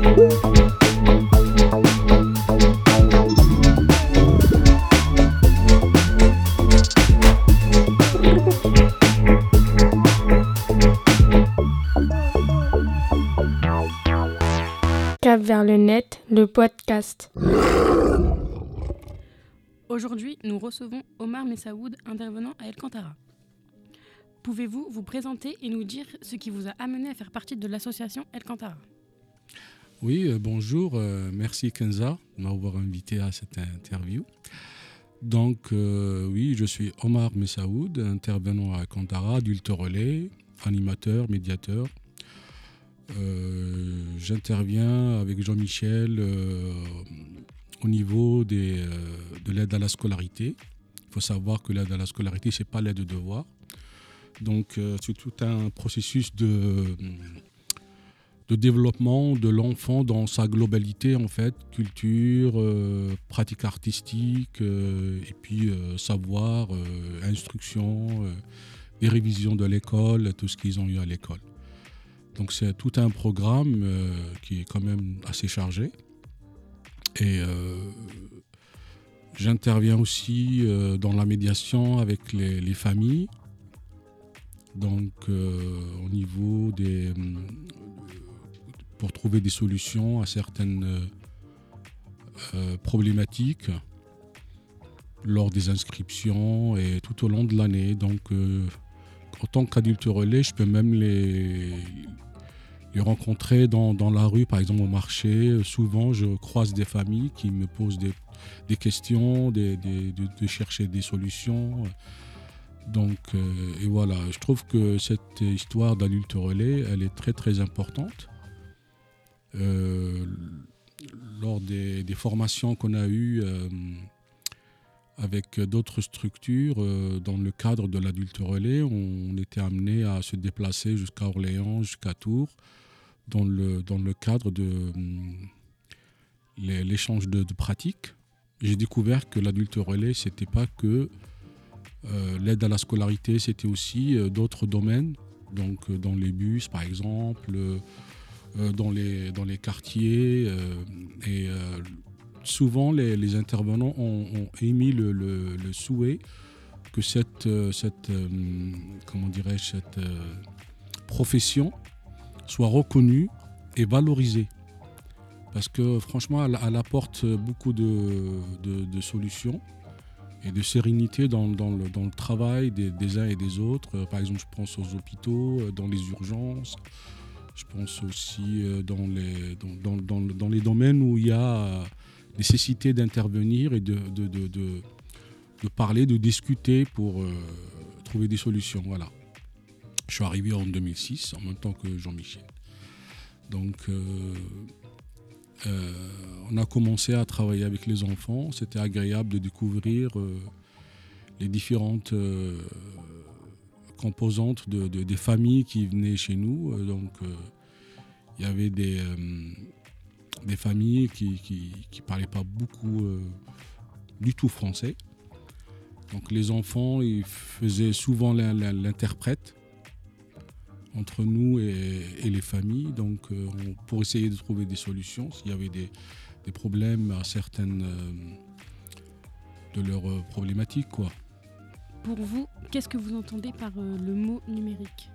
Cap vers le net, le podcast. Aujourd'hui, nous recevons Omar Messaoud, intervenant à El Cantara. Pouvez-vous vous présenter et nous dire ce qui vous a amené à faire partie de l'association El Cantara Oui, euh, bonjour. euh, merci Kenza de m'avoir invité à cette interview. Donc, euh, oui, je suis Omar Messaoud, intervenant à Cantara, adulte relais, animateur, médiateur. J'interviens avec Jean-Michel au niveau de l'aide à la scolarité. Il faut savoir que l'aide à la scolarité, ce n'est pas l'aide de devoir. Donc, c'est tout un processus de, de développement de l'enfant dans sa globalité, en fait, culture, euh, pratique artistique, euh, et puis euh, savoir, instruction, les révisions de l'école, tout ce qu'ils ont eu à l'école. Donc, c'est tout un programme qui est quand même assez chargé. Et j'interviens aussi dans la médiation avec les, les familles. Donc, au niveau des. Pour trouver des solutions à certaines euh, euh, problématiques lors des inscriptions et tout au long de l'année. Donc, euh, en tant qu'adulte relais, je peux même les, les rencontrer dans, dans la rue, par exemple au marché. Souvent, je croise des familles qui me posent des, des questions, des- des- de, chercher des solutions. Donc, et voilà, je trouve que cette histoire d'adulte relais, elle est très très importante. Euh, lors des, formations qu'on a eues euh, avec d'autres structures, euh, dans le cadre de l'adulte relais, on, était amené à se déplacer jusqu'à Orléans, jusqu'à Tours, dans le, dans le cadre de l'échange de, pratiques. J'ai découvert que l'adulte relais, c'était pas que l'aide à la scolarité, c'était aussi d'autres domaines, donc dans les bus par exemple, dans, les, dans les quartiers. euh, et euh, souvent, les, intervenants ont, émis le, souhait que cette, euh, cette euh, comment cette euh, profession soit reconnue et valorisée. Parce que franchement, elle, apporte beaucoup de, de- solutions et de sérénité dans, dans le, dans le travail des, des uns et des autres. Euh, Par exemple, je pense aux hôpitaux, euh, dans les urgences. Je pense aussi euh, dans les, dans, dans- dans le- dans les domaines où il y a euh, nécessité d'intervenir et de, de, de- de- parler, de discuter pour euh, trouver des solutions. Voilà. Je suis arrivé en 2006, en même temps que Jean-Michel. Donc, on a commencé à travailler avec les enfants. C'était agréable de découvrir les différentes composantes de, de- des familles qui venaient chez nous. Euh, donc, euh, il y avait des, euh, des familles qui ne parlaient pas beaucoup du tout français. Donc, les enfants, ils faisaient souvent l'in- l'in- l'interprète entre nous et, et les familles, donc on- pour essayer de trouver des solutions s'il y avait des, des problèmes à certaines de leurs problématiques. Quoi. Pour vous, qu'est-ce que vous entendez par euh, le mot numérique?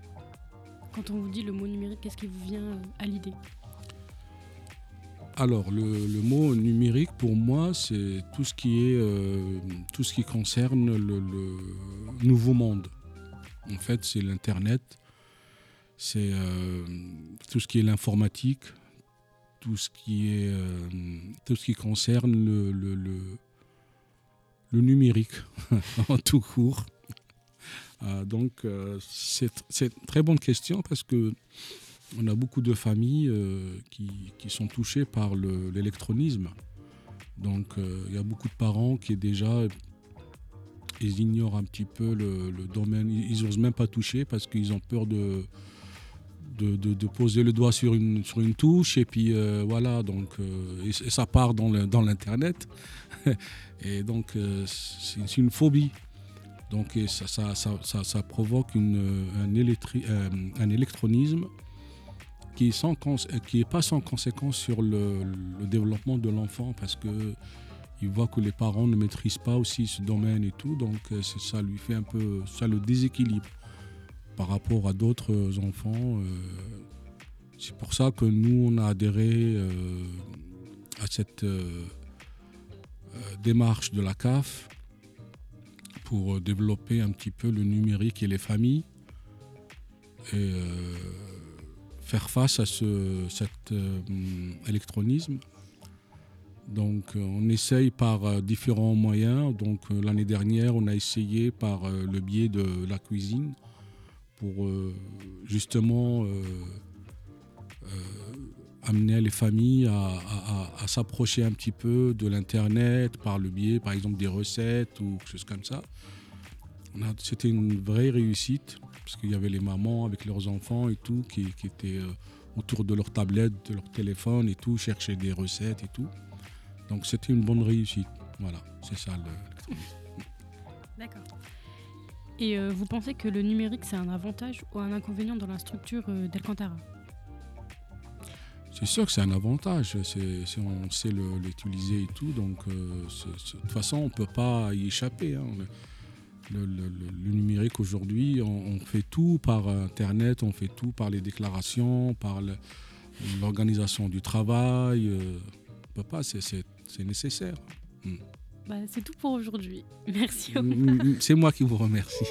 Quand on vous dit le mot numérique, qu'est-ce qui vous vient euh, à l'idée? Alors, le, mot numérique, pour moi, c'est tout ce qui est euh, tout ce qui concerne le, nouveau monde. En fait, c'est l'internet, c'est tout ce qui est l'informatique, tout ce qui est tout ce qui concerne le, le, numérique en tout court. Euh, donc, euh, c'est une très bonne question parce que on a beaucoup de familles euh, qui, qui sont touchées par le- l'électronisme. Donc il y a beaucoup de parents qui déjà ils ignorent un petit peu le, domaine, ils n'osent même pas toucher parce qu'ils ont peur de, de, de- poser le doigt sur une, sur une touche et puis voilà, donc ça part dans le- dans l'internet et donc euh, c'est une phobie. Donc ça, ça, ça, ça- provoque une, un, euh, un électronisme qui est, sans, qui est pas sans conséquence sur le, développement de l'enfant parce que il voit que les parents ne maîtrisent pas aussi ce domaine et tout, donc ça lui fait un peu, ça le déséquilibre par rapport à d'autres enfants. C'est pour ça que nous, on a adhéré à cette démarche de la CAF pour développer un petit peu le numérique et les familles et euh, faire face à ce, cet euh, électronisme. Donc on essaye par euh, différents moyens. Donc l'année dernière, on a essayé par le biais de la cuisine pour justement amener les familles à, s'approcher un petit peu de l'Internet par le biais, par exemple, des recettes ou quelque chose comme ça. C'était une vraie réussite parce qu'il y avait les mamans avec leurs enfants et tout qui, étaient euh, autour de leur tablette, de leur téléphone et tout, chercher des recettes et tout. Donc c'était une bonne réussite. Voilà, c'est ça le. D'accord. Et euh, vous pensez que le numérique, c'est un avantage ou un inconvénient dans la structure euh, d'Alcantara? C'est sûr que c'est un avantage, c'est, on sait l'utiliser et tout, donc euh, de toute façon on ne peut pas y échapper. Hein. Le, numérique aujourd'hui, on, fait tout par Internet, on fait tout par les déclarations, par l'organisation du travail. Euh, on peut pas, c'est, nécessaire. Hmm. Bah, c'est tout pour aujourd'hui. Merci. Hmm, hmm, c'est moi qui vous remercie.